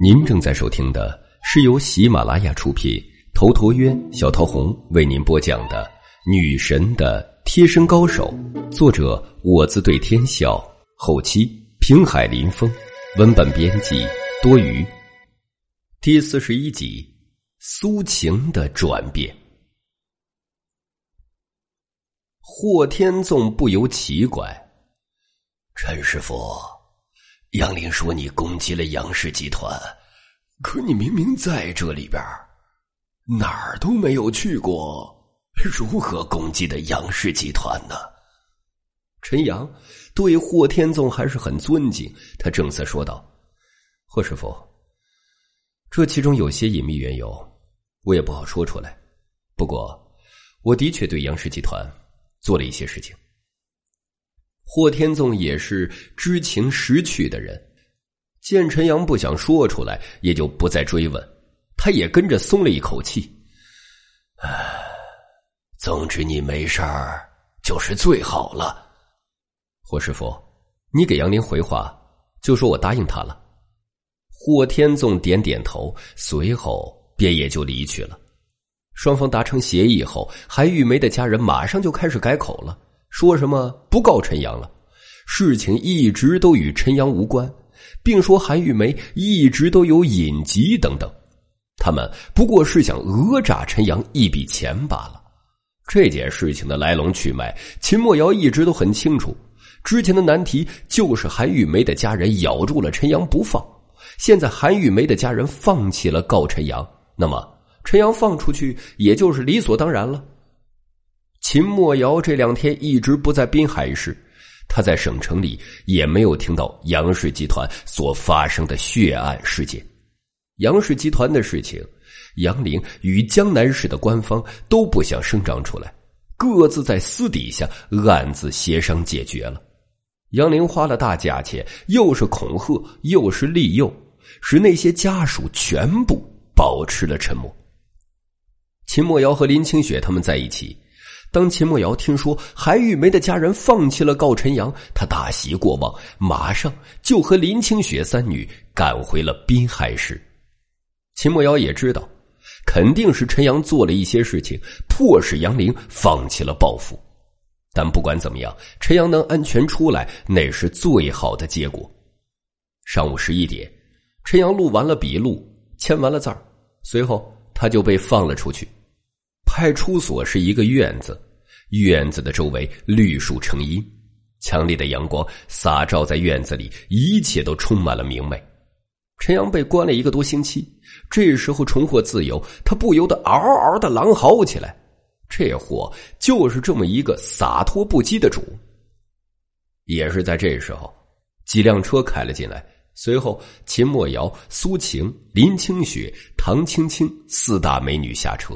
您正在收听的是由喜马拉雅出品、头陀渊、小桃红为您播讲的《女神的贴身高手》，作者我自对天笑，后期平海林风，文本编辑多余。第四十一集，苏晴的转变。霍天纵不由奇怪：“陈师傅。”杨林说：“你攻击了杨氏集团，可你明明在这里边，哪儿都没有去过，如何攻击的杨氏集团呢？”陈阳对霍天纵还是很尊敬，他正色说道：“霍师傅，这其中有些隐秘缘由，我也不好说出来。不过，我的确对杨氏集团做了一些事情。”霍天纵也是知情识趣的人，见陈阳不想说出来，也就不再追问，他也跟着松了一口气。唉，总之你没事儿就是最好了。霍师傅，你给杨林回话，就说我答应他了。霍天纵点点头，随后便也就离去了。双方达成协议后，韩玉梅的家人马上就开始改口了。说什么不告陈阳了？事情一直都与陈阳无关，并说韩玉梅一直都有隐疾等等。他们不过是想讹诈陈阳一笔钱罢了。这件事情的来龙去脉，秦墨瑶一直都很清楚。之前的难题就是韩玉梅的家人咬住了陈阳不放。现在韩玉梅的家人放弃了告陈阳，那么陈阳放出去也就是理所当然了。秦墨瑶这两天一直不在滨海市，他在省城里也没有听到杨氏集团所发生的血案事件。杨氏集团的事情，杨凌与江南市的官方都不想声张出来，各自在私底下暗自协商解决了。杨凌花了大价钱，又是恐吓，又是利诱，使那些家属全部保持了沉默。秦墨瑶和林清雪他们在一起。当秦墨瑶听说韩玉梅的家人放弃了告陈阳，他大喜过望，马上就和林清雪三女赶回了滨海市。秦墨瑶也知道，肯定是陈阳做了一些事情，迫使杨玲放弃了报复。但不管怎么样，陈阳能安全出来，那是最好的结果。上午十一点，陈阳录完了笔录，签完了字儿，随后他就被放了出去。派出所是一个院子，院子的周围绿树成荫，强烈的阳光洒照在院子里，一切都充满了明媚。陈阳被关了一个多星期，这时候重获自由，他不由得嗷嗷的狼嚎起来。这货就是这么一个洒脱不羁的主。也是在这时候，几辆车开了进来，随后秦墨瑶、苏晴、林清雪、唐青青四大美女下车。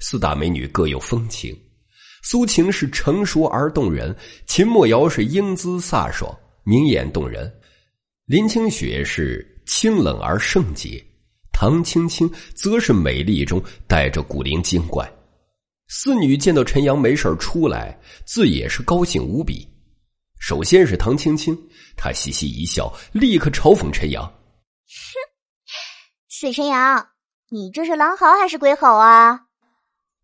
四大美女各有风情，苏晴是成熟而动人，秦墨瑶是英姿飒爽、明艳动人，林清雪是清冷而圣洁，唐青青则是美丽中带着古灵精怪。四女见到陈阳没事出来，自也是高兴无比。首先是唐青青，她嘻嘻一笑，立刻嘲讽陈阳：“哼，死陈阳，你这是狼嚎还是鬼吼啊？”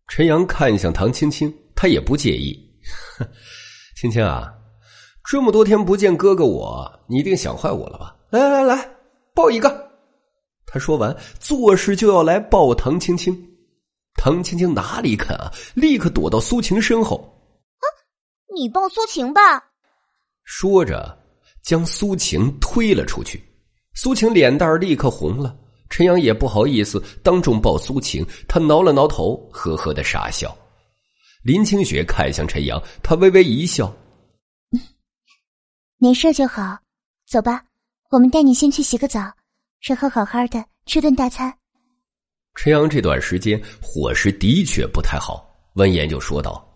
陈阳看向唐青青，他也不介意。青青啊，这么多天不见哥哥我，你一定想坏我了吧？来来来，抱一个。他说完，做事就要来抱唐青青。唐青青哪里肯啊，立刻躲到苏晴身后。啊，你抱苏晴吧。说着，将苏晴推了出去。苏晴脸蛋立刻红了。陈阳也不好意思当众抱苏晴，他挠了挠头，呵呵的傻笑。林清雪看向陈阳，他微微一笑：“ 没事就好，走吧，我们带你先去洗个澡，然后好好的吃顿大餐。”陈阳这段时间伙食的确不太好，闻言就说道：“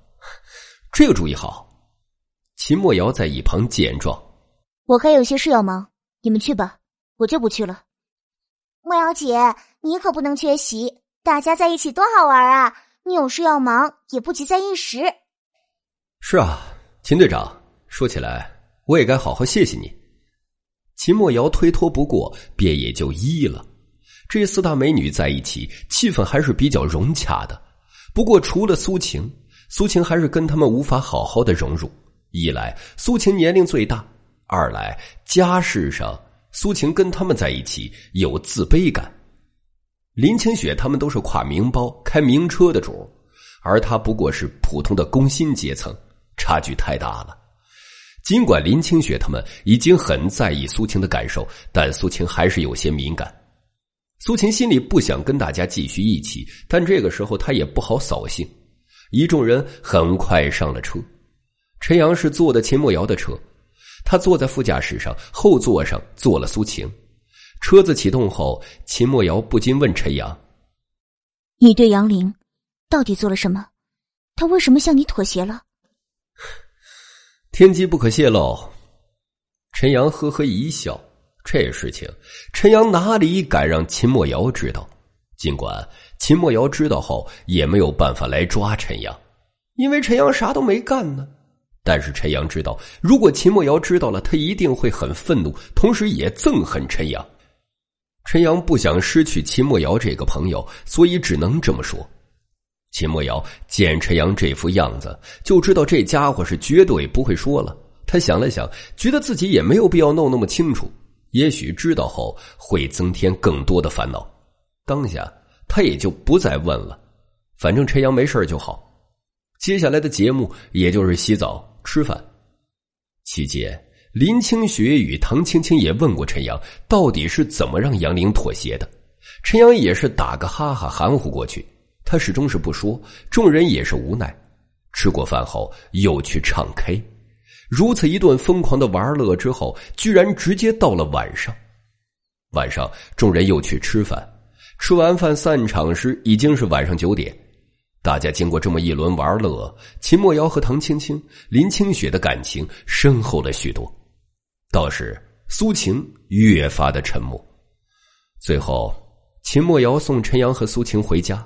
这个主意好。”秦墨瑶在一旁见状：“我还有些事要忙，你们去吧，我就不去了。”莫瑶姐，你可不能缺席，大家在一起多好玩啊！你有事要忙，也不急在一时。是啊，秦队长，说起来，我也该好好谢谢你。秦墨瑶推脱不过，便也就依了。这四大美女在一起，气氛还是比较融洽的。不过，除了苏晴，苏晴还是跟他们无法好好的融入。一来，苏晴年龄最大；二来，家世上苏晴跟他们在一起有自卑感。林清雪他们都是挎名包、开名车的主，而他不过是普通的工薪阶层，差距太大了。尽管林清雪他们已经很在意苏晴的感受，但苏晴还是有些敏感。苏晴心里不想跟大家继续一起，但这个时候她也不好扫兴。一众人很快上了车，陈阳是坐的秦墨瑶的车，他坐在副驾驶上，后座上坐了苏晴。车子启动后，秦墨瑶不禁问陈阳：“你对杨玲到底做了什么？他为什么向你妥协了？”天机不可泄露。陈阳呵呵一笑，这事情陈阳哪里敢让秦墨瑶知道？尽管秦墨瑶知道后也没有办法来抓陈阳，因为陈阳啥都没干呢。但是陈阳知道，如果秦墨瑶知道了，他一定会很愤怒，同时也憎恨陈阳。陈阳不想失去秦墨瑶这个朋友，所以只能这么说。秦墨瑶见陈阳这副样子，就知道这家伙是绝对不会说了。他想了想，觉得自己也没有必要弄那么清楚，也许知道后会增添更多的烦恼。当下他也就不再问了，反正陈阳没事就好。接下来的节目也就是洗澡、吃饭，期间。林清雪与唐青青也问过陈阳，到底是怎么让杨玲妥协的？陈阳也是打个哈哈含糊过去，他始终是不说。众人也是无奈。吃过饭后又去唱 K，如此一顿疯狂的玩乐之后，居然直接到了晚上。晚上众人又去吃饭，吃完饭散场时已经是晚上九点。大家经过这么一轮玩乐，秦墨瑶和唐青青、林清雪的感情深厚了许多。倒是苏晴越发的沉默。最后，秦墨瑶送陈阳和苏晴回家。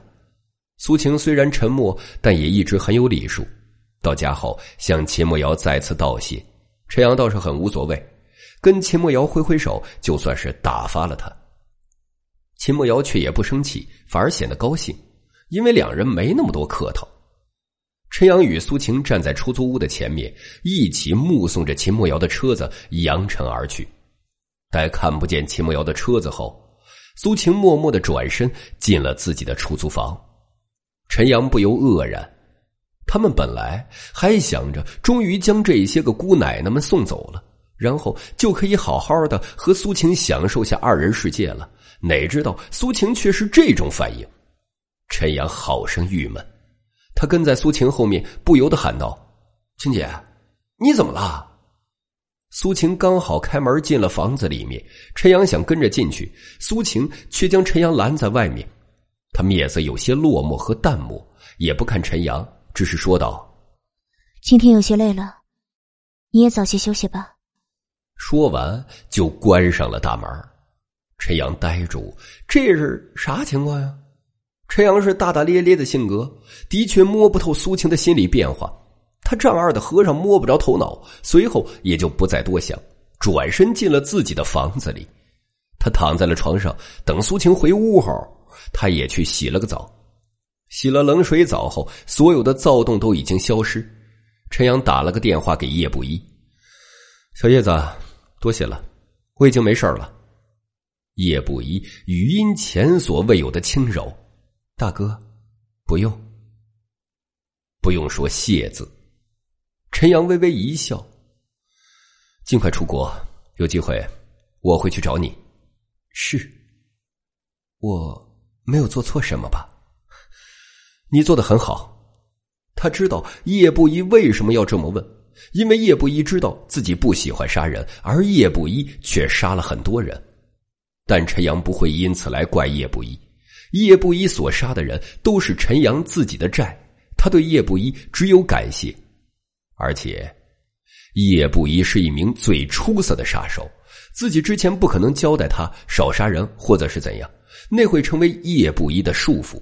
苏晴虽然沉默，但也一直很有礼数。到家后，向秦墨瑶再次道谢。陈阳倒是很无所谓，跟秦墨瑶挥挥手，就算是打发了他。秦墨瑶却也不生气，反而显得高兴，因为两人没那么多客套。陈阳与苏晴站在出租屋的前面，一起目送着秦墨瑶的车子扬尘而去。待看不见秦墨瑶的车子后，苏晴默默的转身进了自己的出租房。陈阳不由愕然，他们本来还想着终于将这些个姑奶奶们送走了，然后就可以好好的和苏晴享受下二人世界了，哪知道苏晴却是这种反应。陈阳好生郁闷。他跟在苏晴后面，不由得喊道：“青姐，你怎么了？”苏晴刚好开门进了房子里面，陈阳想跟着进去，苏晴却将陈阳拦在外面。他面色有些落寞和淡漠，也不看陈阳，只是说道：“今天有些累了，你也早些休息吧。”说完就关上了大门。陈阳呆住，这是啥情况呀？陈阳是大大咧咧的性格，的确摸不透苏晴的心理变化。他丈二的和尚摸不着头脑，随后也就不再多想，转身进了自己的房子里。他躺在了床上，等苏晴回屋后，他也去洗了个澡。洗了冷水澡后，所有的躁动都已经消失。陈阳打了个电话给叶不一：“小叶子，多谢了，我已经没事了。”叶不一语音前所未有的轻柔。大哥，不用，不用说谢字。陈阳微微一笑，尽快出国，有机会我会去找你。是，我没有做错什么吧？你做的很好。他知道叶不一为什么要这么问，因为叶不一知道自己不喜欢杀人，而叶不一却杀了很多人。但陈阳不会因此来怪叶不一。叶不一所杀的人都是陈阳自己的债，他对叶不一只有感谢。而且，叶不一是一名最出色的杀手，自己之前不可能交代他少杀人或者是怎样，那会成为叶不一的束缚。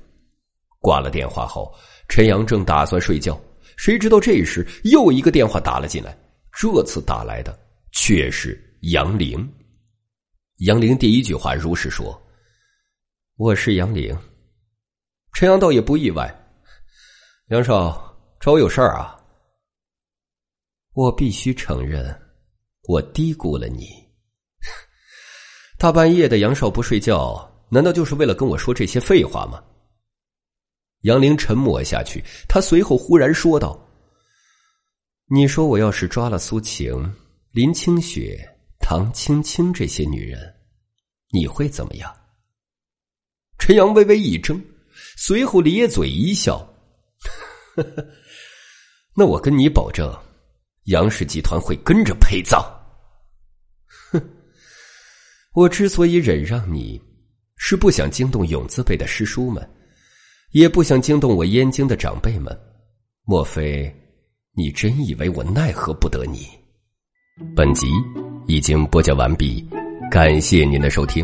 挂了电话后，陈阳正打算睡觉，谁知道这时又一个电话打了进来，这次打来的却是杨玲。杨玲第一句话如实说：“我是杨玲。”陈阳倒也不意外：“杨少找我有事儿啊？”我必须承认，我低估了你。大半夜的，杨少不睡觉，难道就是为了跟我说这些废话吗？杨玲沉默下去，他随后忽然说道：“你说我要是抓了苏晴、林清雪、唐青青这些女人，你会怎么样？”陈阳微微一怔，随后咧嘴一笑：“，那我跟你保证，杨氏集团会跟着陪葬。”哼，我之所以忍让你，是不想惊动永字辈的师叔们。也不想惊动我燕京的长辈们，莫非你真以为我奈何不得你？本集已经播讲完毕，感谢您的收听。